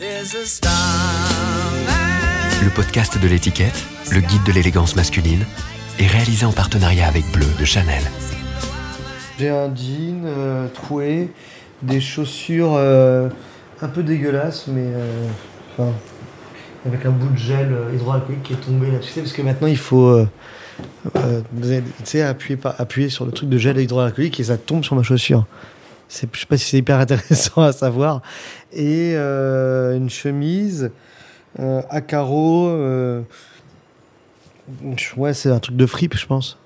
Le podcast de l'étiquette, le guide de l'élégance masculine, est réalisé en partenariat avec Bleu de Chanel. J'ai un jean euh, troué, des chaussures euh, un peu dégueulasses, mais euh, enfin, avec un bout de gel hydroalcoolique qui est tombé là. Tu sais, parce que maintenant il faut euh, euh, tu sais, appuyer sur le truc de gel hydroalcoolique et ça tombe sur ma chaussure. Je sais pas si c'est hyper intéressant à savoir. Et euh, une chemise euh, à carreaux. euh, ouais, c'est un truc de fripe, je pense.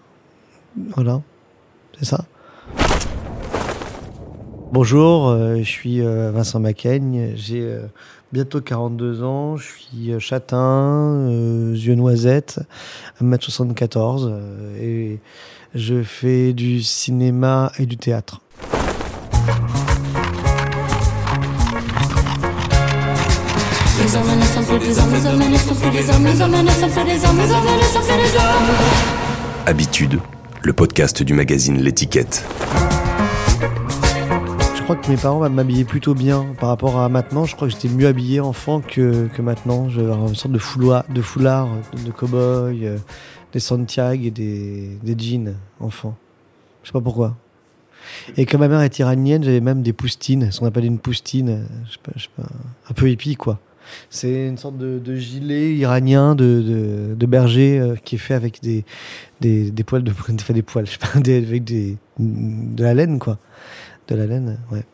Voilà, c'est ça. Bonjour, je suis Vincent Macaigne, j'ai bientôt 42 ans, je suis châtain, yeux noisettes, 1m74 euh, et je fais du cinéma et du théâtre. Les hommes hommes, hommes hommes. Habitude, le podcast du magazine L'étiquette. Je crois que mes parents m'habillaient plutôt bien par rapport à maintenant. Je crois que j'étais mieux habillé enfant que, que maintenant. J'avais une sorte de foulard, de, foulard, de, cow-boy, euh, des Santiago et des, des jeans enfant. Je sais pas pourquoi. Et comme ma mère est iranienne, j'avais même des poustines, ce qu'on appelle une poustine, euh, pas, je sais pas, un peu hippie quoi. C'est une sorte de, gilet iranien de, berger euh, qui est fait avec des, poils de des poils, je sais pas, avec de la laine quoi. De la laine, ouais.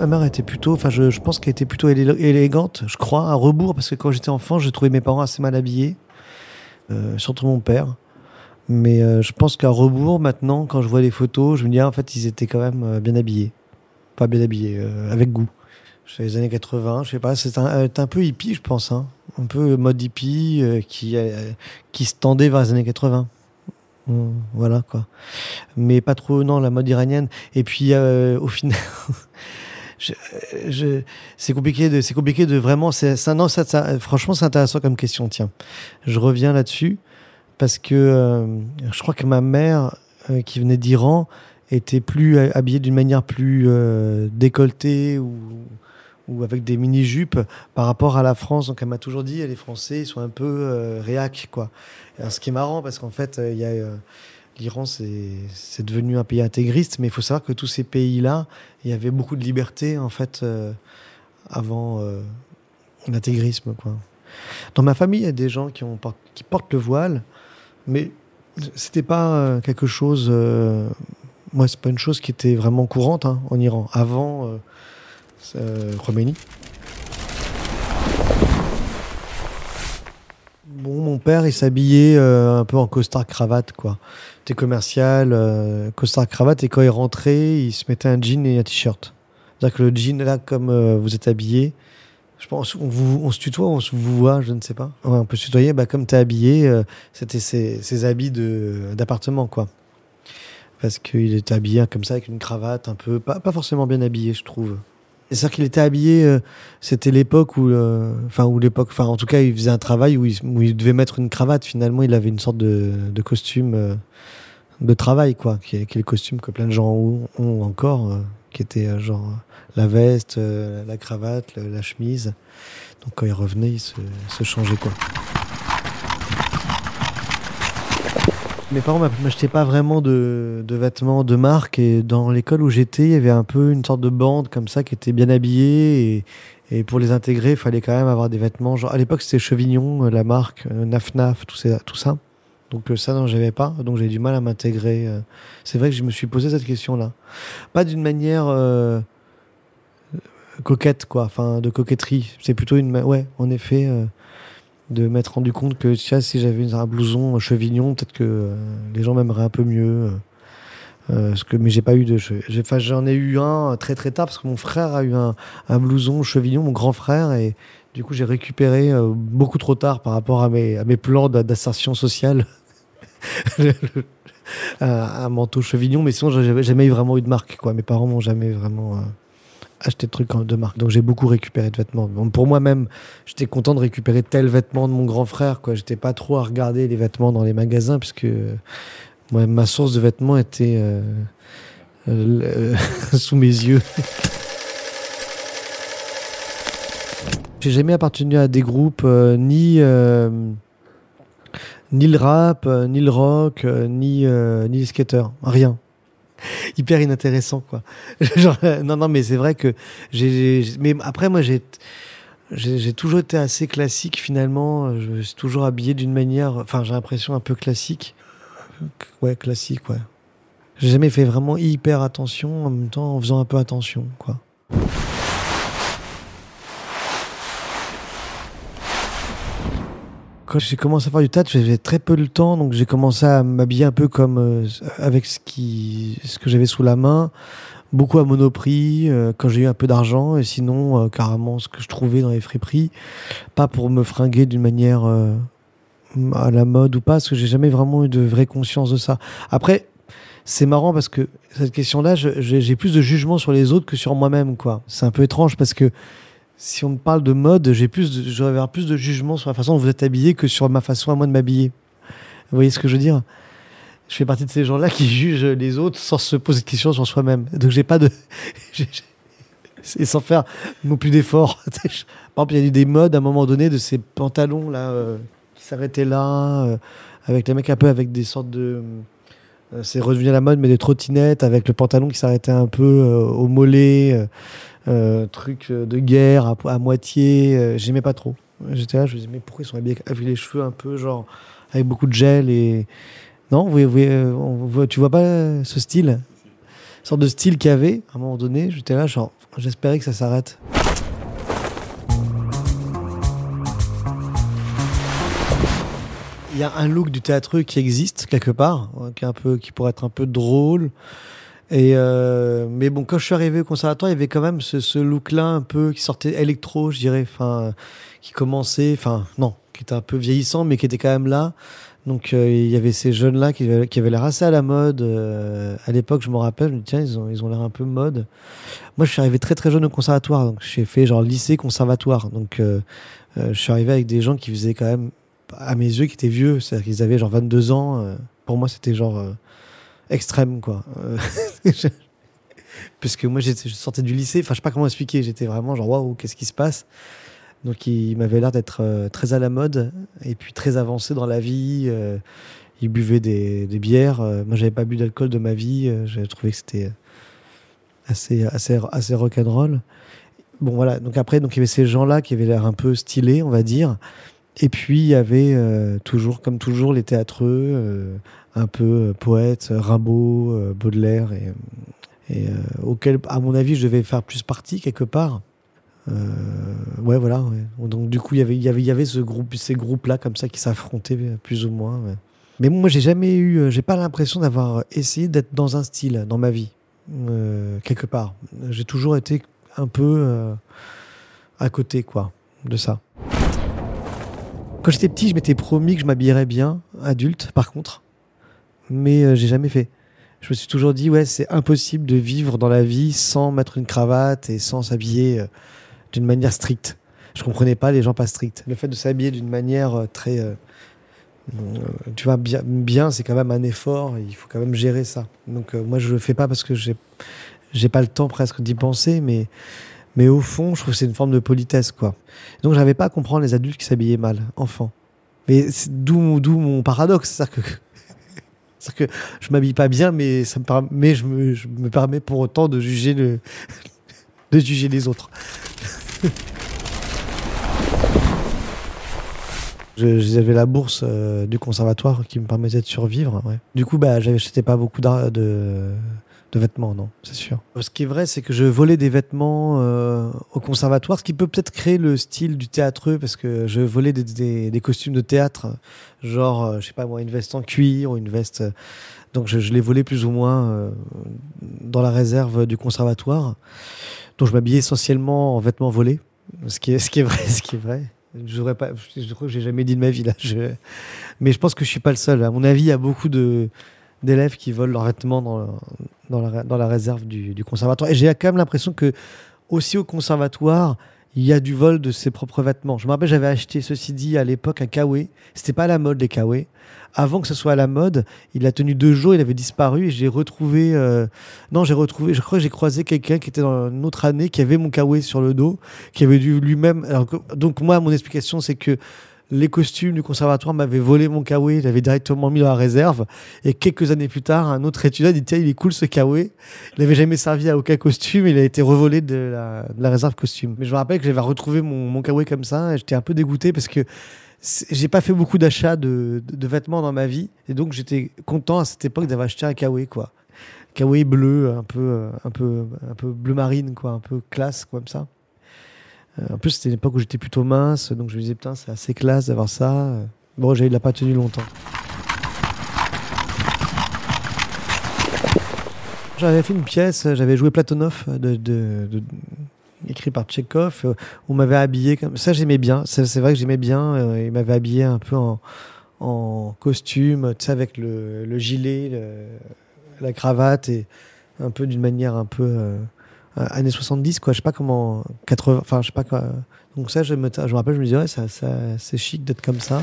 Ma mère était plutôt, enfin, je, pense qu'elle était plutôt élé- élégante, je crois, à rebours, parce que quand j'étais enfant, je trouvais mes parents assez mal habillés, euh, surtout mon père. Mais euh, je pense qu'à rebours, maintenant, quand je vois les photos, je me dis, ah, en fait, ils étaient quand même bien habillés. Pas bien habillés, avec goût. Fais les années 80, je sais pas, c'est un, peu hippie, je pense, hein. un peu mode hippie euh, qui, euh, qui se tendait vers les années 80. Hum, Voilà, quoi mais pas trop non la mode iranienne et puis euh, au final c'est compliqué de c'est compliqué de vraiment c'est franchement c'est intéressant comme question tiens je reviens là-dessus parce que je crois que ma mère qui venait d'Iran était plus habillée d'une manière plus décolletée ou ou avec des mini-jupes par rapport à la France. Donc elle m'a toujours dit, les Français, ils sont un peu euh, réac, quoi. Ce qui est marrant, parce qu'en fait, euh, il y a... euh, L'Iran, c'est devenu un pays intégriste, mais il faut savoir que tous ces pays-là, il y avait beaucoup de liberté, en fait, euh, avant l'intégrisme, quoi. Dans ma famille, il y a des gens qui, ont, qui portent le voile, mais c'était pas quelque chose... Euh, moi, c'est pas une chose qui était vraiment courante hein, en Iran, avant Khomeini. Bon, mon père, il s'habillait euh, un peu en costard cravate, quoi. C'était commercial, euh, costard cravate, et quand il rentrait, il se mettait un jean et un t-shirt. C'est-à-dire que le jean, là, comme euh, vous êtes habillé, je pense, on, vous, on se tutoie, on se vous voit, je ne sais pas. On peut se tutoyer, bah, comme tu es habillé, euh, c'était ses, ses habits d'appartement, quoi. Parce qu'il était habillé comme ça, avec une cravate un peu, pas forcément bien habillé, je trouve. C'est-à-dire qu'il était habillé, euh, c'était l'époque où, euh, enfin, où l'époque, enfin, en tout cas, il faisait un travail où il, devait mettre une cravate. Finalement, il avait une sorte de, costume euh, de travail, quoi, qui est, le costume que plein de gens ont, encore, euh, qui était euh, genre euh, la veste, euh, la cravate, la chemise. Donc, quand il revenait, il se, se changeait, quoi. Mes parents m'a- m'achetaient pas vraiment de, vêtements de marque et dans l'école où j'étais, il y avait un peu une sorte de bande comme ça qui était bien habillée et, pour les intégrer, il fallait quand même avoir des vêtements. Genre à l'époque, c'était Chevignon, euh, la marque, euh, Naf Naf, tout, ça- tout ça. Donc euh, ça, non, j'avais pas. Donc j'ai du mal à m'intégrer. euh. C'est vrai que je me suis posé cette question-là. Pas d'une manière euh, coquette, quoi. Enfin, de coquetterie. C'est plutôt une... Ouais, en effet... euh, de m'être rendu compte que si j'avais un blouson chevignon, peut-être que euh, les gens m'aimeraient un peu mieux. euh, euh, parce que, mais j'ai pas eu de. j'en ai eu un très très tard parce que mon frère a eu un, un blouson chevignon, mon grand frère, et du coup j'ai récupéré euh, beaucoup trop tard par rapport à mes, à mes plans d'a- d'insertion sociale. Le- le- un, un manteau chevignon, mais sinon j'avais jamais eu vraiment eu de marque. Quoi. Mes parents m'ont jamais vraiment acheté de trucs de marque. Donc j'ai beaucoup récupéré de vêtements. Pour moi-même, j'étais content de récupérer tel vêtement de mon grand frère. Quoi. J'étais pas trop à regarder les vêtements dans les magasins puisque euh, ma source de vêtements était euh, euh, sous mes yeux. J'ai jamais appartenu à des groupes euh, ni ni le rap, ni le rock, ni ni les skateurs, rien. Hyper inintéressant quoi. Non non mais c'est vrai que j'ai mais après moi j'ai j'ai toujours été assez classique finalement. Je suis toujours habillé d'une manière, enfin j'ai l'impression un peu classique. Ouais classique ouais. J'ai jamais fait vraiment hyper attention en même temps en faisant un peu attention quoi. Quand j'ai commencé à faire du théâtre, j'avais très peu le temps, donc j'ai commencé à m'habiller un peu comme euh, avec ce que j'avais sous la main, beaucoup à Monoprix euh, quand j'ai eu un peu d'argent, et sinon euh, carrément ce que je trouvais dans les friperies, pas pour me fringuer d'une manière à la mode ou pas, parce que j'ai jamais vraiment eu de vraie conscience de ça. Après, c'est marrant parce que cette question-là, j'ai plus de jugement sur les autres que sur moi-même, quoi. C'est un peu étrange parce que si on me parle de mode, j'ai plus, avoir plus de jugement sur la façon dont vous êtes habillé que sur ma façon à moi de m'habiller. Vous voyez ce que je veux dire? Je fais partie de ces gens-là qui jugent les autres sans se poser de questions sur soi-même. Donc j'ai pas de, et sans faire non plus d'efforts. Par exemple, il y a eu des modes à un moment donné de ces pantalons là euh, qui s'arrêtaient là, euh, avec les mecs un peu avec des sortes de euh, c'est revenu à la mode, mais des trottinettes avec le pantalon qui s'arrêtait un peu au mollet, truc euh, de guerre à, moitié. euh, J'aimais pas trop. J'étais là, je me disais, mais pourquoi ils sont habillés avec les cheveux un peu genre avec beaucoup de gel et. Non, vous, vous- euh, tu vois pas euh, ce style? Une sorte de style qu'il y avait à un moment donné. J'étais là, genre, j'espérais que ça s'arrête. Il y a un look du théâtre qui existe quelque part, qui est un peu, qui pourrait être un peu drôle. Et euh, mais bon, quand je suis arrivé au conservatoire, il y avait quand même ce, look-là un peu qui sortait électro, je dirais, qui commençait, enfin, non, qui était un peu vieillissant, mais qui était quand même là. Donc euh, il y avait ces jeunes-là qui, avaient- l'air assez à la mode. euh, à l'époque, je me rappelle, je me dis, tiens, ils ont, ils ont l'air un peu mode. Moi, je suis arrivé très très jeune au conservatoire, donc j'ai fait genre lycée conservatoire. Donc je suis arrivé avec des gens qui faisaient quand même, à mes yeux, qui étaient vieux, c'est-à-dire qu'ils avaient genre 22 ans. pour moi, c'était genre extrême, quoi. Euh, je- Parce que moi, je sortais du lycée, enfin, je sais pas comment expliquer, j'étais vraiment genre, waouh, qu'est-ce qui se passe? Donc, il m'avait l'air d'être euh, très à la mode et puis très avancé dans la vie. euh, il buvait des, bières. moi, j'avais pas bu d'alcool de ma vie. J'avais trouvé que c'était assez, assez, assez rock'n'roll. Bon, voilà. Donc, après, donc, il y avait ces gens-là qui avaient l'air un peu stylés, on va dire. Et puis, il y avait euh, toujours, comme toujours, les théâtreux, euh, un peu euh, poètes, Rimbaud, Baudelaire, et, et auquel, à mon avis, je devais faire plus partie quelque part. Ouais, voilà. Donc, du coup, il y avait, il y avait, y avait ce groupe, ces groupes-là, comme ça, qui s'affrontaient plus ou moins. Mais moi, j'ai jamais eu, j'ai pas l'impression d'avoir essayé d'être dans un style dans ma vie, quelque part. J'ai toujours été un peu à côté, quoi, de ça. Quand j'étais petit, je m'étais promis que je m'habillerais bien, adulte, par contre. Mais euh, j'ai jamais fait. Je me suis toujours dit, ouais, c'est impossible de vivre dans la vie sans mettre une cravate et sans s'habiller euh, d'une manière stricte. Je comprenais pas les gens pas stricts. Le fait de s'habiller d'une manière euh, très, euh, tu vois, bien, bien c'est quand même un effort. Il faut quand même gérer ça. Donc moi, je le fais pas parce que j'ai pas le temps presque d'y penser, mais, mais au fond, je trouve que c'est une forme de politesse, quoi. Donc j'avais pas à comprendre les adultes qui s'habillaient mal, enfants. Mais d'où, mon paradoxe, c'est-à-dire que je m'habille pas bien, mais ça me permet, je me, je me permets pour autant de juger les autres. J'avais la bourse euh, du conservatoire qui me permettait de survivre. Du coup, bah, j'achetais pas beaucoup de, de vêtements, non, c'est sûr. Ce qui est vrai, c'est que je volais des vêtements euh, au conservatoire, ce qui peut peut-être créer le style du théâtreux, parce que je volais des, costumes de théâtre, genre, euh, je sais pas moi, une veste en cuir une veste. euh, donc je, je les volais plus ou moins euh, dans la réserve du conservatoire. Donc je m'habillais essentiellement en vêtements volés, ce qui est, ce qui est vrai, ce qui est vrai. Je pas, je crois que j'ai jamais dit de ma vie là. Je- mais je pense que je suis pas le seul. À mon avis, il y a beaucoup de d'élèves qui volent leurs vêtements dans, dans, la, réserve du, conservatoire. Et j'ai quand même l'impression que aussi au conservatoire, il y a du vol de ses propres vêtements. Je me rappelle, j'avais acheté, ceci dit, à l'époque, un kawaii. C'était pas à la mode, les kawaii. Avant que ce soit à la mode, il a tenu deux jours, il avait disparu et j'ai retrouvé. euh, Non, j'ai retrouvé. Je crois que j'ai croisé quelqu'un qui était dans une autre année qui avait mon kawaii sur le dos, qui avait dû lui-même. Donc, moi, mon explication, c'est que les costumes du conservatoire m'avaient volé mon kawaii, il avait directement mis dans la réserve. Et quelques années plus tard, un autre étudiant dit Tiens, il est cool ce kawaii. Il n'avait jamais servi à aucun costume, il a été revolé de la, réserve costume. Mais je me rappelle que j'avais retrouvé mon, mon kawaii comme ça, et j'étais un peu dégoûté parce que j'ai pas fait beaucoup d'achats de, vêtements dans ma vie, et donc j'étais content à cette époque d'avoir acheté un kawaii, quoi. Kawaii bleu, un peu, un peu, un peu bleu marine, quoi, un peu classe, comme ça. Euh, en plus, c'était une époque où j'étais plutôt mince, donc je me disais, putain, c'est assez classe d'avoir ça. Euh, Bon, il n'a pas tenu longtemps. J'avais fait une pièce, j'avais joué Platonov, de- écrit par Tchekhov. euh, On m'avait habillé comme ça, j'aimais bien. C'est vrai que j'aimais bien. euh, il m'avait habillé un peu en, costume, tu sais, avec le, le gilet, le- la cravate et un peu d'une manière un peu euh, années 70, quoi. Je sais pas comment, 80, enfin, je sais pas quoi. Donc ça, je me, je rappelle, je me disais, ça, c'est chic d'être comme ça.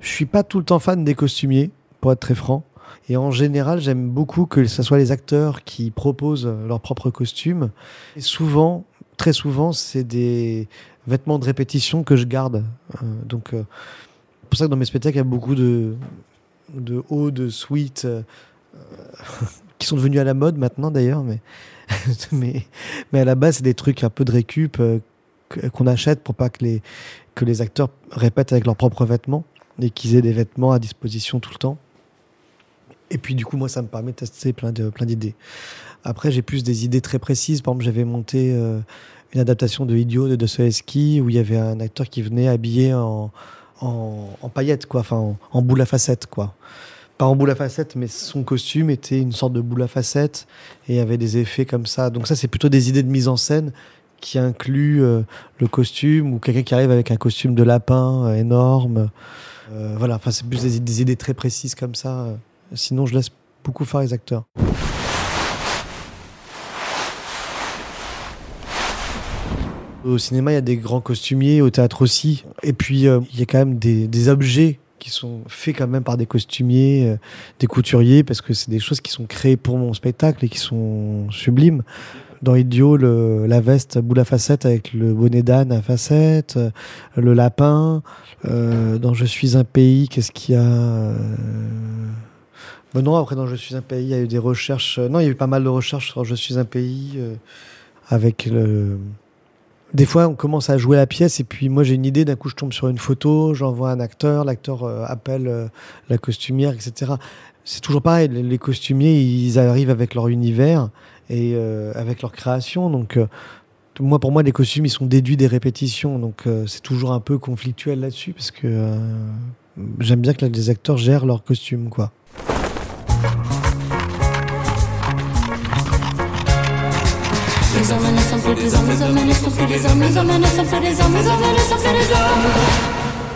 Je suis pas tout le temps fan des costumiers, pour être très franc. Et en général, j'aime beaucoup que ce soit les acteurs qui proposent leurs propres costumes. Et souvent, très souvent, c'est des vêtements de répétition que je garde. Euh, donc, euh, c'est pour ça que dans mes spectacles, il y a beaucoup de, de hauts, de suites, euh, qui sont devenus à la mode maintenant d'ailleurs, mais, mais, à la base, c'est des trucs un peu de récup euh, qu'on achète pour pas que les, que les acteurs répètent avec leurs propres vêtements et qu'ils aient des vêtements à disposition tout le temps. Et puis du coup, moi, ça me permet de tester plein de plein d'idées. Après, j'ai plus des idées très précises. Par exemple, j'avais monté euh, une adaptation de Idiot de Dostoevsky où il y avait un acteur qui venait habillé en, en, en paillettes, quoi, enfin en, en boule à facettes, quoi. Pas en boule à facettes, mais son costume était une sorte de boule à facettes et avait des effets comme ça. Donc ça, c'est plutôt des idées de mise en scène qui incluent euh, le costume ou quelqu'un qui arrive avec un costume de lapin euh, énorme. Euh, voilà, enfin, c'est plus des, idées très précises comme ça. Sinon, je laisse beaucoup faire les acteurs. Au cinéma, il y a des grands costumiers, au théâtre aussi. Et puis, il y a quand même des objets qui sont faits quand même par des costumiers, euh, des couturiers, parce que c'est des choses qui sont créées pour mon spectacle et qui sont sublimes. Dans Idiot, le- la veste boule à facettes avec le bonnet d'âne à facettes, euh, le lapin. Euh, dans Je suis un pays, qu'est-ce qu'il y a Bon, non, après, dans Je suis un pays, il y a eu des recherches. Non, il y a eu pas mal de recherches sur Je suis un pays avec le. Des fois, on commence à jouer la pièce et puis moi j'ai une idée, d'un coup je tombe sur une photo, j'envoie un acteur, l'acteur euh, appelle euh, la costumière, etc. C'est toujours pareil, les, costumiers ils arrivent avec leur univers et euh, avec leur création. Donc, moi pour moi, les costumes ils sont déduits des répétitions, donc c'est toujours un peu conflictuel là-dessus parce que j'aime bien que les acteurs gèrent leurs costumes, quoi. Les les les les.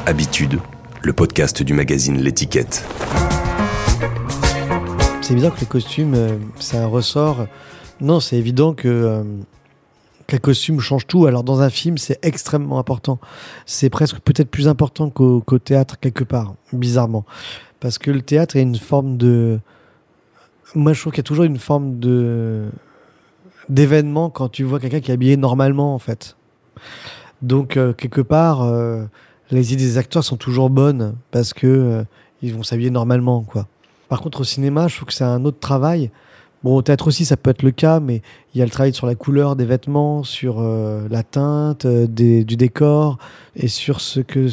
Habitude, le podcast du magazine L'étiquette. C'est évident que les costumes, euh, c'est un ressort. Non, c'est évident que euh, qu'un costume change tout. Alors dans un film, c'est extrêmement important. C'est presque peut-être plus important qu'au qu'au théâtre quelque part, bizarrement, parce que le théâtre est une forme de. Moi, je trouve qu'il y a toujours une forme de d'événement quand tu vois quelqu'un qui est habillé normalement, en fait. Donc euh, quelque part, euh, les idées des acteurs sont toujours bonnes parce que euh, ils vont s'habiller normalement, quoi. Par contre, au cinéma, je trouve que c'est un autre travail. Bon, au théâtre aussi, ça peut être le cas, mais il y a le travail sur la couleur des vêtements, sur la teinte du décor et sur ce que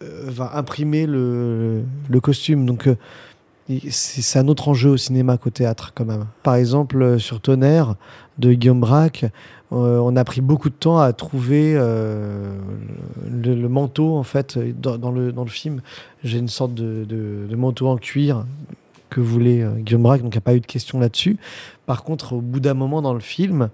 va imprimer le, le costume. Donc, c'est un autre enjeu au cinéma qu'au théâtre, quand même. Par exemple, euh, sur Tonnerre de Guillaume Braque, euh, on a pris beaucoup de temps à trouver euh, le, manteau, en fait, dans, le, film. J'ai une sorte de, manteau en cuir que voulait Guillaume Braque, donc il n'y a pas eu de question là-dessus. Par contre, au bout d'un moment dans le film,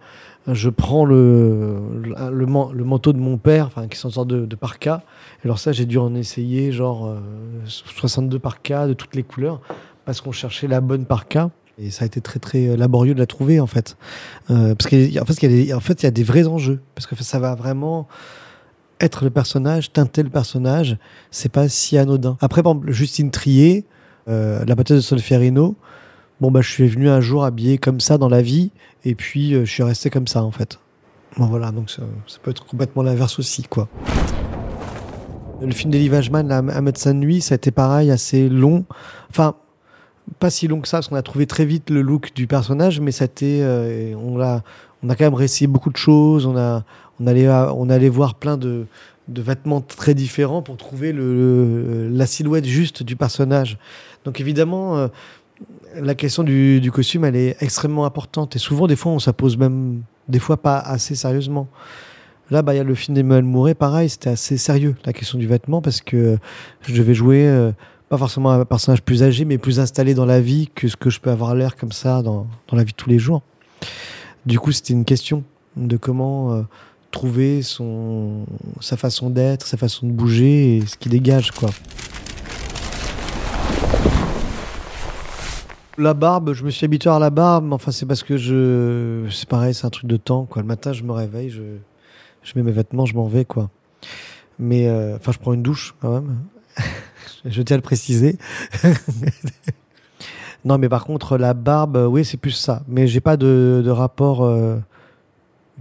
je prends le, le, le man- le manteau de mon père, enfin, qui est une sorte de, de parka. Alors ça, j'ai dû en essayer genre euh, 62 parkas de toutes les couleurs, parce qu'on cherchait la bonne parka. Et ça a été très très euh, laborieux de la trouver en fait. Euh, parce qu'en fait, il y, a des- vrais enjeux. Parce que ça va vraiment être le personnage, teinter le personnage. C'est pas si anodin. Après, par exemple, Justine Trier, euh, la bataille de Solferino, bon, bah, je suis venu un jour habillé comme ça dans la vie. Et puis, euh, je suis resté comme ça en fait. Bon, voilà, donc ça, peut être complètement l'inverse aussi, quoi. Le film d'Elie Wajman, Un médecin de nuit, ça a été pareil, assez long. Enfin, pas si long que ça, parce qu'on a trouvé très vite le look du personnage, mais a euh, on, l'a, on a quand même réessayé beaucoup de choses. On, a, on, allait, on allait voir plein de, de vêtements très différents pour trouver la silhouette juste du personnage. Donc évidemment, euh, la question du, costume, elle est extrêmement importante. Et souvent, des fois, on ça pose même, des fois, pas assez sérieusement. Là, bah, il y a le film d'Emmanuel Mouret, pareil, c'était assez sérieux, la question du vêtement, parce que je devais jouer, euh, pas forcément un personnage plus âgé, mais plus installé dans la vie que ce que je peux avoir l'air comme ça dans, dans la vie de tous les jours. Du coup, c'était une question de comment euh, trouver son, sa façon d'être, sa façon de bouger et ce qui dégage, quoi. La barbe, je me suis habitué à la barbe, mais enfin c'est parce que je, c'est pareil, c'est un truc de temps, quoi. Le matin, je me réveille, je, je mets mes vêtements, je m'en vais, quoi. Mais, euh, enfin, je prends une douche, quand même. je tiens à le préciser. non, mais par contre, la barbe, euh, oui, c'est plus ça. Mais j'ai pas de, de rapport, euh,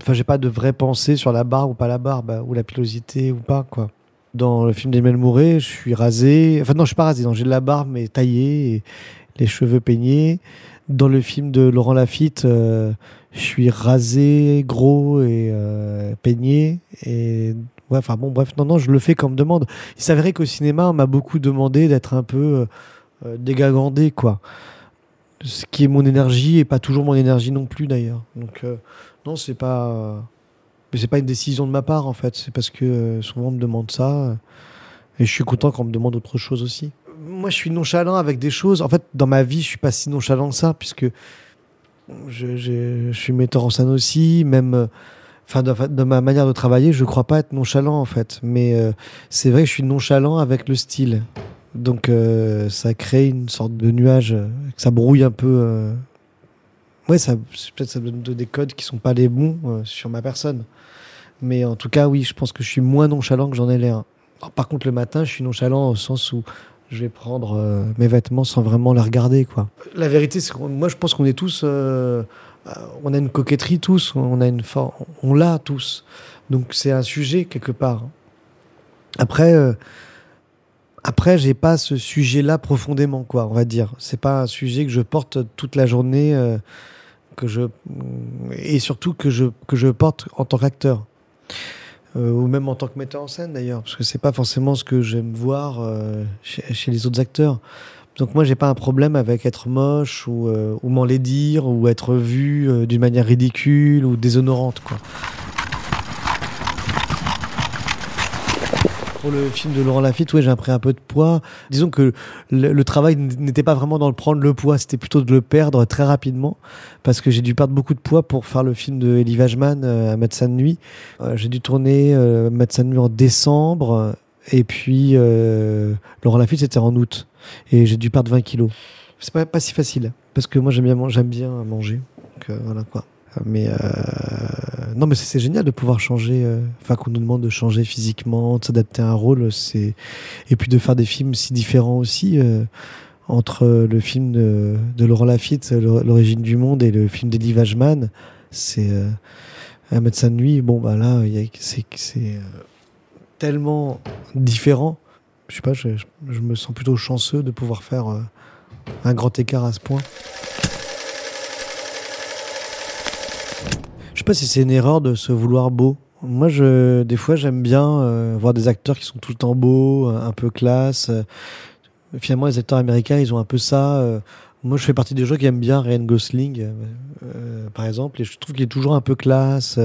enfin, j'ai pas de vraie pensée sur la barbe ou pas la barbe, ou la pilosité ou pas, quoi. Dans le film d'Emile Mouret, je suis rasé. Enfin, non, je suis pas rasé, non, j'ai de la barbe, mais taillée, les cheveux peignés. Dans le film de Laurent Lafitte, euh, je suis rasé, gros et euh, peigné. Et ouais, bon, bref, non, non, je le fais comme demande. Il s'avérait qu'au cinéma, on m'a beaucoup demandé d'être un peu euh, dégagandé, quoi. Ce qui est mon énergie et pas toujours mon énergie non plus, d'ailleurs. Donc, non, c'est pas. C'est pas une décision de ma part, en fait. C'est parce que souvent on me demande ça. et je suis content quand on me demande autre chose aussi. Moi, je suis nonchalant avec des choses. En fait, dans ma vie, je suis pas si nonchalant que ça, puisque je, je- suis metteur en scène aussi, même. euh, Enfin, de, ma manière de travailler, je crois pas être nonchalant en fait, mais euh, c'est vrai que je suis nonchalant avec le style. Donc euh, ça crée une sorte de nuage, ça brouille un peu. euh. Ouais, ça peut-être ça donne des codes qui sont pas les bons sur ma personne. Mais en tout cas, oui, je pense que je suis moins nonchalant que j'en ai l'air. Par contre, le matin, je suis nonchalant au sens où je vais prendre euh, mes vêtements sans vraiment les regarder, quoi. La vérité, c'est que moi, je pense qu'on est tous, euh, euh, on a une coquetterie tous, on a une for- on l'a tous. Donc c'est un sujet quelque part. Après, euh, après, j'ai pas ce sujet-là profondément, quoi. On va dire. C'est pas un sujet que je porte toute la journée, que je et surtout que je que je porte en tant qu'acteur. Euh, ou même en tant que metteur en scène d'ailleurs, parce que c'est pas forcément ce que j'aime voir euh, chez, les autres acteurs. Donc moi j'ai pas un problème avec être moche ou, euh, ou m'enlaidir ou être vu d'une manière ridicule ou déshonorante quoi. Pour le film de Laurent Lafitte, ouais, j'ai pris un peu de poids. Disons que le, travail n'était pas vraiment dans le prendre le poids, c'était plutôt de le perdre très rapidement, parce que j'ai dû perdre beaucoup de poids pour faire le film de Elie Wajman, euh, Un médecin de nuit. Euh, j'ai dû tourner euh, Médecin de nuit en décembre, et puis euh, Laurent Lafitte c'était en août, et j'ai dû perdre 20 kilos. C'est pas, pas si facile, parce que moi j'aime bien, j'aime bien manger, donc euh, voilà quoi. Mais euh, non, mais c'est génial de pouvoir changer, euh, enfin qu'on nous demande de changer physiquement, de s'adapter à un rôle, c'est et puis de faire des films si différents aussi. euh, entre le film de, de Laurent Lafitte, Le- L'origine du monde, et le film d'Eddie Wajman, c'est euh, un médecin de nuit. Bon, bah là, c'est euh, tellement différent. Je sais pas, je, me sens plutôt chanceux de pouvoir faire euh, un grand écart à ce point. Je sais si c'est une erreur de se vouloir beau. Moi, des fois, j'aime bien euh, voir des acteurs qui sont tout le temps beaux, euh, un peu classe. euh. Finalement, les acteurs américains, ils ont un peu ça. Moi, je fais partie des gens qui aiment bien Ryan Gosling, par exemple, et je trouve qu'il est toujours un peu classe.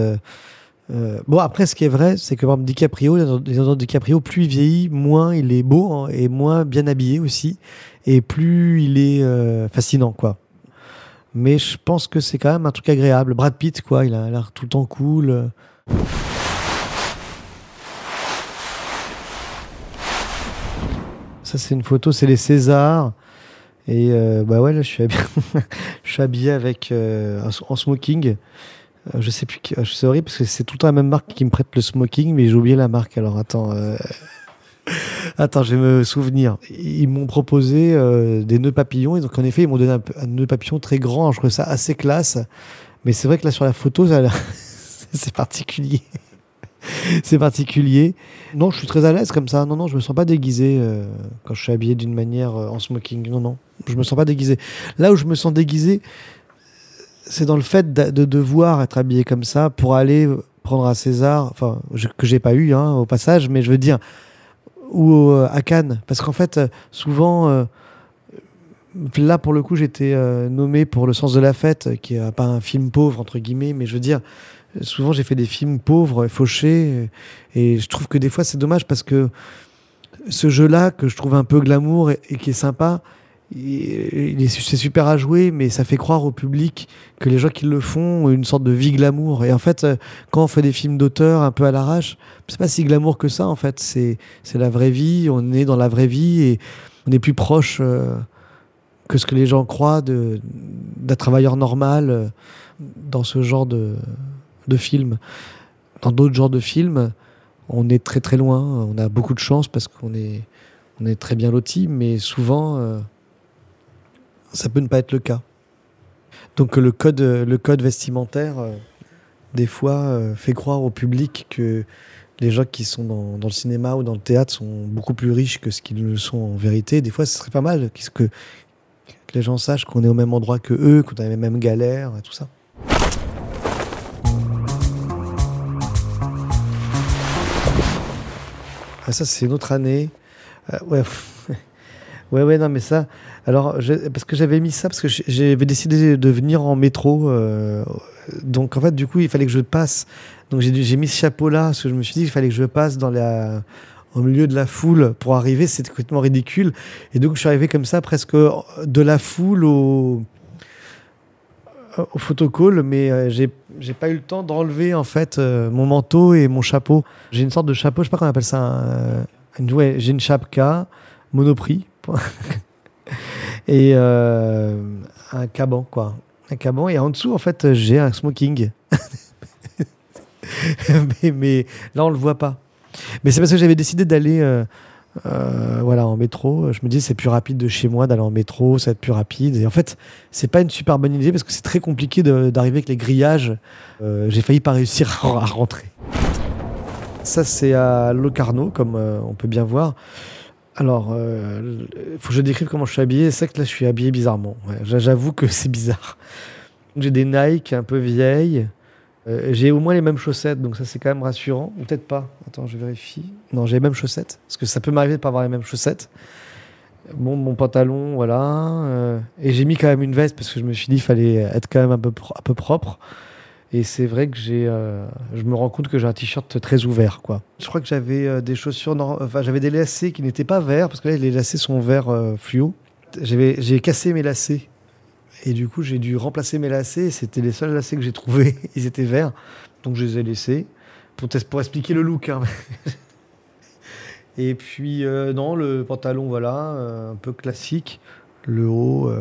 bon, après, ce qui est vrai, c'est que par exemple, DiCaprio, plus il vieillit, moins il est beau hein, et moins bien habillé aussi, et plus il est fascinant, quoi. Mais je pense que c'est quand même un truc agréable. Brad Pitt, quoi, il a l'air tout le temps cool. Ça, c'est une photo, c'est les Césars. Et euh, bah ouais, là, je suis habillé, je avec euh, en smoking. Euh, je sais plus, euh, c'est horrible parce que c'est tout le temps la même marque qui me prête le smoking, mais j'ai oublié la marque. Alors attends, attends, je vais me souvenir. Ils m'ont proposé euh, des nœuds papillons et donc en effet, ils m'ont donné un, nœud papillon très grand. Je trouvais ça assez classe, mais c'est vrai que là sur la photo, c'est particulier. c'est particulier. Non, je suis très à l'aise comme ça. Non, non, je me sens pas déguisé euh, quand je suis habillé d'une manière euh, en smoking. Non, non, je me sens pas déguisé. Là où je me sens déguisé, c'est dans le fait de, de devoir être habillé comme ça pour aller prendre à César, enfin, que j'ai pas eu hein, au passage, mais je veux dire, ou euh, à Cannes. Parce qu'en fait, euh, souvent, euh, là pour le coup, j'étais nommé pour Le sens de la fête, qui est pas un film pauvre, entre guillemets, mais je veux dire, souvent j'ai fait des films pauvres, fauchés, et je trouve que des fois c'est dommage parce que ce jeu-là, que je trouve un peu glamour et, et qui est sympa, c'est super à jouer, mais ça fait croire au public que les gens qui le font ont une sorte de vie glamour. Et en fait, euh, quand on fait des films d'auteur un peu à l'arrache, c'est pas si glamour que ça. En fait, c'est c'est la vraie vie. On est dans la vraie vie et on est plus proche euh, que ce que les gens croient de d'un travailleur normal euh, dans ce genre de de film. Dans d'autres genres de films, on est très très loin. On a beaucoup de chance parce qu'on est on est très bien loti, mais souvent ça peut ne pas être le cas. Donc le code, le code vestimentaire, euh, des fois, euh, fait croire au public que les gens qui sont dans, le cinéma ou dans le théâtre sont beaucoup plus riches que ce qu'ils le sont en vérité. Des fois, ce serait pas mal que, que les gens sachent qu'on est au même endroit que eux, qu'on a les mêmes galères et tout ça. Ah, ça, c'est une autre année. Euh, ouais. Ouais, ouais, non, mais ça. Alors, parce que j'avais mis ça, parce que j'avais décidé de venir en métro. euh, donc, en fait, du coup, il fallait que je passe. Donc, j'ai mis ce chapeau-là, parce que je me suis dit qu'il fallait que je passe dans la, au milieu de la foule pour arriver. C'était complètement ridicule. Et donc, je suis arrivé comme ça, presque de la foule au, au photocall, mais euh, j'ai pas eu le temps d'enlever, en fait, euh, mon manteau et mon chapeau. J'ai une sorte de chapeau, je sais pas comment on appelle ça. un- ouais, j'ai une chapka, monoprix. et euh, un caban, quoi. Un caban. Et en dessous, en fait, j'ai un smoking. mais, là, on le voit pas. Mais c'est parce que j'avais décidé d'aller euh, euh, voilà, en métro. Je me dis, c'est plus rapide de chez moi d'aller en métro, ça va être plus rapide. Et en fait, c'est pas une super bonne idée parce que c'est très compliqué d'arriver avec les grillages. J'ai failli pas réussir à, rentrer. Ça, c'est à Locarno, comme on peut bien voir. Alors, il faut que je décrive comment je suis habillé. C'est que là, je suis habillé bizarrement. J'avoue que c'est bizarre. J'ai des Nike un peu vieilles. Euh, j'ai au moins les mêmes chaussettes, donc ça, c'est quand même rassurant. Ou peut-être pas. Attends, je vérifie. Non, j'ai les mêmes chaussettes. Parce que ça peut m'arriver de pas avoir les mêmes chaussettes. Bon, mon pantalon, voilà. euh, et j'ai mis quand même une veste parce que je me suis dit qu'il fallait être quand même un peu, un peu propre. Et c'est vrai que j'ai, euh, je me rends compte que j'ai un t-shirt très ouvert, quoi. Je crois que j'avais euh, des chaussures, enfin j'avais des lacets qui n'étaient pas verts parce que là les lacets sont verts euh, fluo. J'ai cassé mes lacets et du coup j'ai dû remplacer mes lacets. C'était les seuls lacets que j'ai trouvés, ils étaient verts, donc je les ai laissés pour, expliquer le look. hein. et puis non, le pantalon voilà, un peu classique, le haut.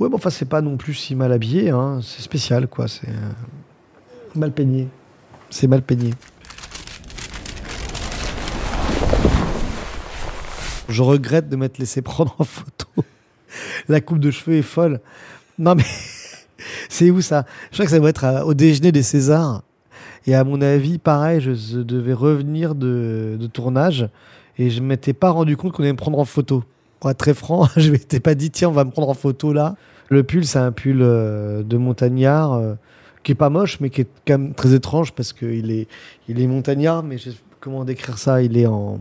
Euh, Ouais, bon, enfin, c'est pas non plus si mal habillé, hein. c'est spécial, quoi. C'est euh, mal peigné. C'est mal peigné. Je regrette de m'être laissé prendre en photo. La coupe de cheveux est folle. Non, mais c'est où ça? Je crois que ça doit être à- au déjeuner des Césars. Et à mon avis, pareil, je, devais revenir de, de tournage et je m'étais pas rendu compte qu'on allait me prendre en photo. Très franc, je m'étais pas dit, tiens, on va me prendre en photo là. Le pull, c'est un pull euh, de montagnard euh, qui est pas moche, mais qui est quand même très étrange parce qu'il est, il est montagnard, mais je comment décrire ça Il est en,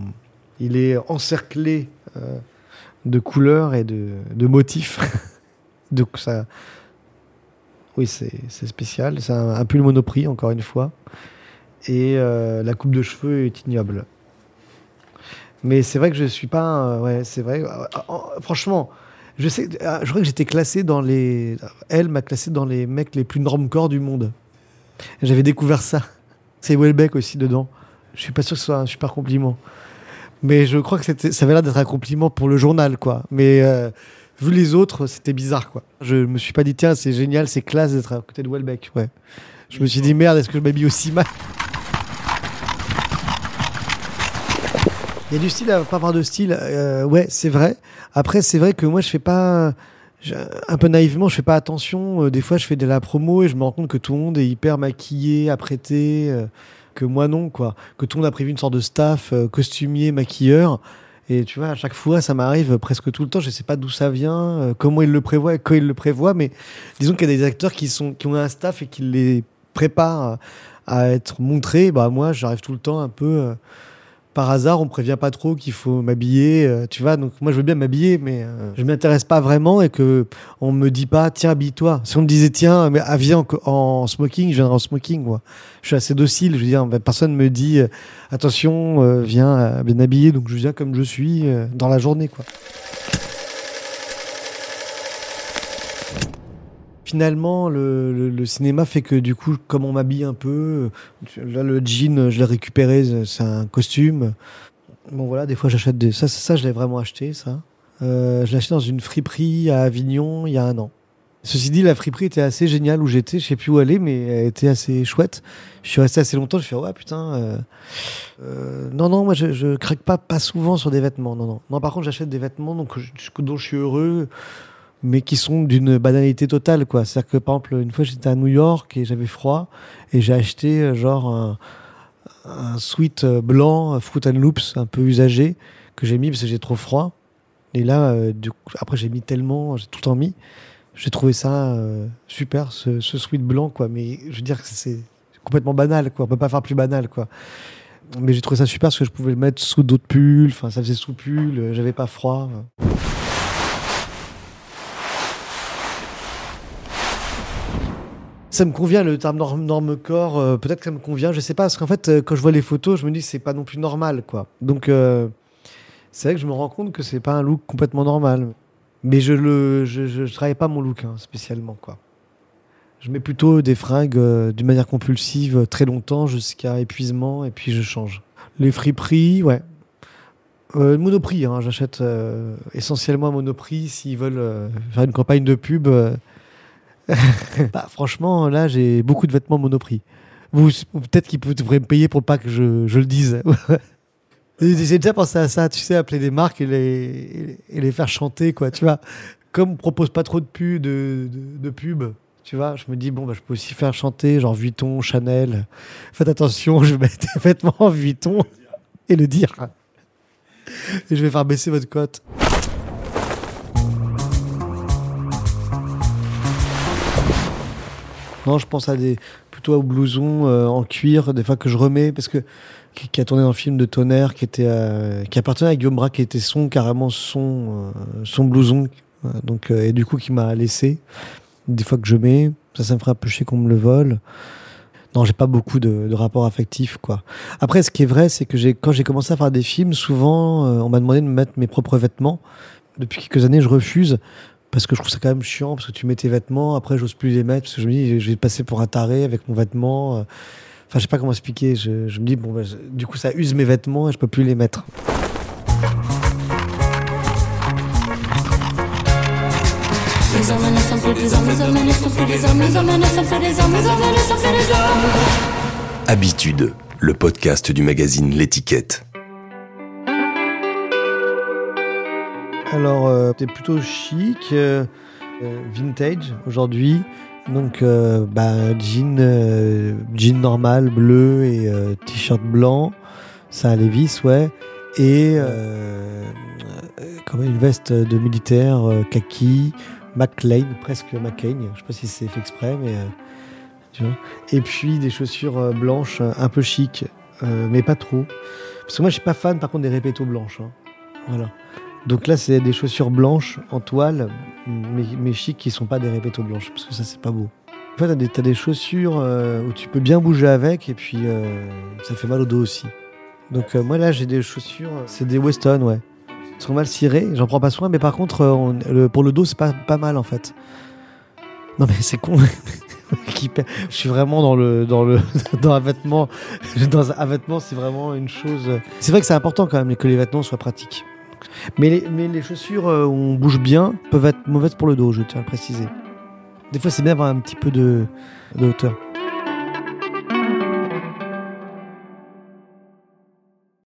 il est encerclé euh, de couleurs et de, de motifs. Donc ça, oui, c'est spécial. C'est un, un pull monoprix encore une fois, et la coupe de cheveux est ignoble. Mais c'est vrai que je suis pas, un- ouais, c'est vrai. euh, euh, franchement. Je sais, je crois que j'étais classé dans les. Elle m'a classé dans les mecs les plus normcore du monde. J'avais découvert ça. C'est Welbeck aussi dedans. Je suis pas sûr que ce soit un super compliment. Mais je crois que ça avait l'air d'être un compliment pour le journal, quoi. Mais euh, vu les autres, c'était bizarre, quoi. Je me suis pas dit, tiens, c'est génial, c'est classe d'être à côté de Welbeck, ouais. Je me suis dit, merde, est-ce que je m'habille aussi mal? Il y a du style à pas avoir de style, euh, ouais, c'est vrai. Après, c'est vrai que moi, je fais pas. Un peu naïvement, je fais pas attention. Euh, des fois, je fais de la promo et je me rends compte que tout le monde est hyper maquillé, apprêté, euh, que moi non, quoi. Que tout le monde a prévu une sorte de staff, euh, costumier, maquilleur. Et tu vois, à chaque fois, ça m'arrive presque tout le temps. Je sais pas d'où ça vient, comment ils le prévoient quand ils le prévoient. Mais disons qu'il y a des acteurs qui, sont, qui ont un staff et qui les préparent à être montrés. Bah, moi, j'arrive tout le temps un peu. Par hasard, on prévient pas trop qu'il faut m'habiller, euh, tu vois. Donc moi, je veux bien m'habiller, mais euh, je m'intéresse pas vraiment et que on me dit pas, tiens, habille-toi. Si on me disait, tiens, mais ah, viens en, en smoking, je viendrai en smoking, moi. Je suis assez docile. Je veux dire, ben, personne me dit, euh, attention, viens bien habillé. Donc je viens comme je suis dans la journée, quoi. Finalement, le, le- le cinéma fait que du coup, comme on m'habille un peu, là le jean, je l'ai récupéré, c'est un costume. Bon voilà, des fois j'achète des. Ça, ça, je l'ai vraiment acheté, ça. Euh, je l'ai acheté dans une friperie à Avignon il y a un an. Ceci dit, la friperie était assez géniale où j'étais. Je sais plus où aller, mais elle était assez chouette. Je suis resté assez longtemps. Je suis ouais putain. euh, euh, non non, moi je, je craque pas pas souvent sur des vêtements. Non non. Non par contre j'achète des vêtements donc je- dont je suis heureux, mais qui sont d'une banalité totale quoi. C'est-à-dire que par exemple une fois j'étais à New York et j'avais froid et j'ai acheté euh, genre un, un sweat euh, blanc euh, Fruit and Loops un peu usagé que j'ai mis parce que j'ai trop froid. Et là, après j'ai mis tellement, j'ai tout le temps mis. J'ai trouvé ça super, ce, ce sweat blanc, quoi. Mais je veux dire que c'est complètement banal, quoi. On peut pas faire plus banal, quoi. Mais j'ai trouvé ça super parce que je pouvais le mettre sous d'autres pulls. Enfin, ça faisait sous pull. J'avais pas froid. Ça me convient le terme norme, corps. euh, Peut-être que ça me convient, je sais pas. Parce qu'en fait, euh, quand je vois les photos, je me dis c'est pas non plus normal, quoi. Donc, euh, c'est vrai que je me rends compte que c'est pas un look complètement normal. Mais je le, je, je, travaille pas mon look hein, spécialement, quoi. Je mets plutôt des fringues d'une manière compulsive très longtemps jusqu'à épuisement et puis je change. Les friperies, ouais. Monoprix, hein, j'achète essentiellement à Monoprix s'ils veulent faire une campagne de pub. Bah, franchement, là, j'ai beaucoup de vêtements Monoprix. Vous, peut-être qu'ils devraient me payer pour pas que je, je le dise. J'ai déjà pensé à ça, tu sais, appeler des marques et les, et les faire chanter, quoi, tu vois. Comme on propose pas trop de pubs, de, pubs, tu vois, je me dis, bon, bah, je peux aussi faire chanter, genre Vuitton, Chanel. Faites attention, je vais mettre des vêtements Vuitton et le dire. Et je vais faire baisser votre cote. Non, je pense à des plutôt aux blousons euh, en cuir, des fois que je remets parce que qui, a tourné dans le film de Tonnerre, qui était euh, qui appartenait à Guillaume Braque, qui était son carrément son euh, son blouson, donc et du coup qui m'a laissé. Des fois que je mets, ça, ça me ferait un peu chier qu'on me le vole. Non, j'ai pas beaucoup de, rapports affectifs, quoi. Après, ce qui est vrai, c'est que j'ai, quand j'ai commencé à faire des films, souvent, on m'a demandé de me mettre mes propres vêtements. Depuis quelques années, je refuse parce que je trouve ça quand même chiant parce que tu mets tes vêtements, après, j'ose plus les mettre parce que je me dis, je vais passer pour un taré avec mon vêtement. euh. Enfin, je sais pas comment expliquer. Je, je me dis, bon, bah, je- du coup, ça use mes vêtements et je peux plus les mettre. Les hommes ne sont plus des Alors, euh, plutôt chic, euh, euh, vintage aujourd'hui. Donc, euh, bah, jean, euh, jean normal, bleu et t-shirt blanc. Ça Levis, ouais. Et comme une veste de militaire kaki, McLean, presque McCain. Je sais pas si c'est fait exprès, mais tu vois. Et puis des chaussures blanches, un peu chic, mais pas trop. Parce que moi, je suis pas fan, par contre, des répétos blanches. hein. Voilà. Donc là, c'est des chaussures blanches en toile, mais, mais chic qui sont pas des répétos blanches, parce que ça, c'est pas beau. En fait, t'as des, des chaussures euh, où tu peux bien bouger avec, et puis euh, ça fait mal au dos aussi. Donc euh, moi, là, j'ai des chaussures, c'est des Weston, ouais. Elles sont mal cirées, j'en prends pas soin, mais par contre, pour le dos, c'est pas, pas mal, en fait. Non mais c'est con. Je suis vraiment dans le dans le dans un vêtement. Dans un vêtement, c'est vraiment une chose. C'est vrai que c'est important quand même que les vêtements soient pratiques. Mais les, chaussures euh, où on bouge bien peuvent être mauvaises pour le dos, je tiens à préciser. Des fois, c'est bien d'avoir un petit peu de hauteur.